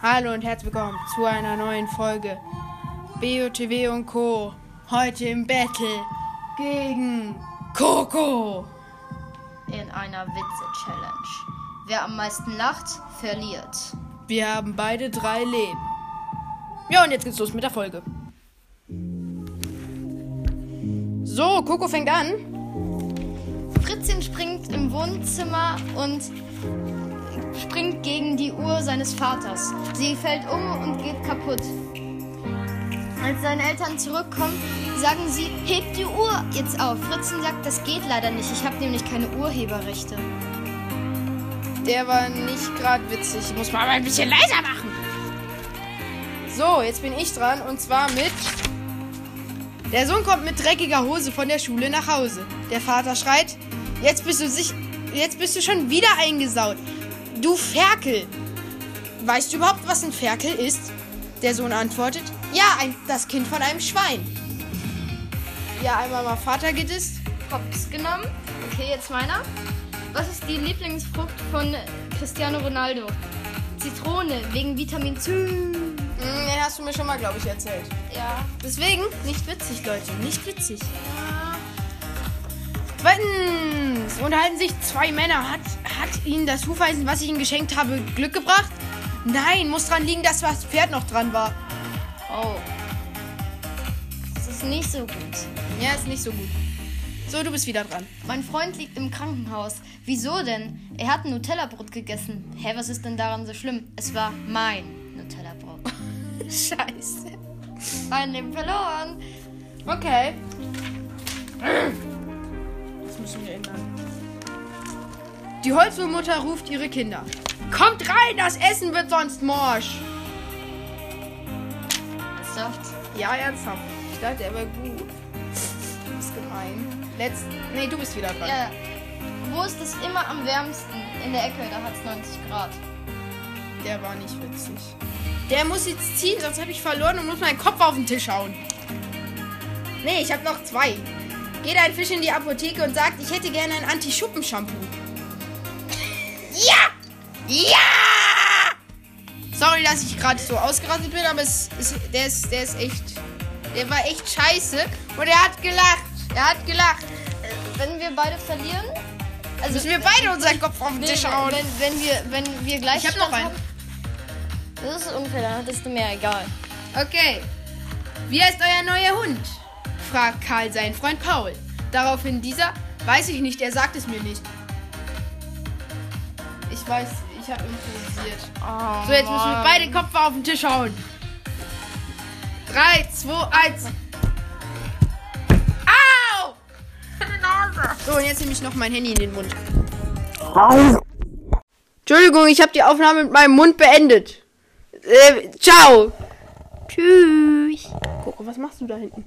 Hallo und herzlich willkommen zu einer neuen Folge BOTW und Co. Heute im Battle gegen Coco. in einer Witze-Challenge. Wer am meisten lacht, verliert. Wir haben beide drei Leben. Ja, und jetzt geht's los mit der Folge. So, Coco fängt an. Fritzchen springt im Wohnzimmer und springt gegen die Uhr seines Vaters. Sie fällt um und geht kaputt. Als seine Eltern zurückkommen, sagen sie, hebt die Uhr jetzt auf. Fritzchen sagt, das geht leider nicht. Ich habe nämlich keine Urheberrechte. Der war nicht gerade witzig. Ich muss mal aber ein bisschen leiser machen. So, jetzt bin ich dran und zwar mit. Der Sohn kommt mit dreckiger Hose von der Schule nach Hause. Der Vater schreit: Jetzt bist du sich. Jetzt bist du schon wieder eingesaut. Du Ferkel. Weißt du überhaupt, was ein Ferkel ist? Der Sohn antwortet: Ja, ein, das Kind von einem Schwein. Ja, einmal mal Vater gedisst. Hops genommen. Okay, jetzt meiner. Was ist die Lieblingsfrucht von Cristiano Ronaldo? Zitrone, wegen Vitamin C. Hm, den hast du mir schon mal, glaube ich, erzählt. Ja. Deswegen nicht witzig, Leute. Nicht witzig. Zweitens unterhalten sich zwei Männer. Hat, hat ihnen das Hufeisen, was ich ihnen geschenkt habe, Glück gebracht? Nein, muss dran liegen, dass das Pferd noch dran war. Oh. Das ist nicht so gut. Ja, ist nicht so gut. So, du bist wieder dran. Mein Freund liegt im Krankenhaus. Wieso denn? Er hat ein Nutella-Brot gegessen. Hä, was ist denn daran so schlimm? Es war mein Nutella-Brot. Scheiße. Ein Leben verloren. Okay. Müssen wir ändern. Die Holzwurmutter ruft ihre Kinder. Kommt rein, das Essen wird sonst morsch. Ernsthaft? Ja, ernsthaft. Ich dachte, er wäre gut. Du bist gemein. Letzt. Nee, du bist wieder dran. Ja. Wo ist es immer am wärmsten? In der Ecke, da hat es 90 Grad. Der war nicht witzig. Der muss jetzt ziehen, sonst habe ich verloren und muss meinen Kopf auf den Tisch hauen. Nee, ich habe noch zwei. Geht ein Fisch in die Apotheke und sagt, ich hätte gerne ein Anti-Schuppen-Shampoo. Ja! Ja! Sorry, dass ich gerade so ausgerastet bin, aber es ist, der, ist, der ist echt. Der war echt scheiße. Und er hat gelacht. Er hat gelacht. Wenn wir beide verlieren. Also, Müssen wir beide unseren Kopf auf den Tisch hauen. wenn, wenn, wir, wenn wir gleich. Ich hab noch einen. Das ist unfair, dann hattest du mehr, egal. Okay. Wie heißt euer neuer Hund? Fragt Karl seinen Freund Paul. Daraufhin dieser, weiß ich nicht, er sagt es mir nicht. Ich weiß, ich habe improvisiser. Oh, So, jetzt müssen wir beide den Kopf auf den Tisch hauen. 3, 2, 1. Au! So, und jetzt nehme ich noch mein Handy in den Mund. Entschuldigung, ich habe die Aufnahme mit meinem Mund beendet. Äh, ciao. Tschüss. Coco, was machst du da hinten?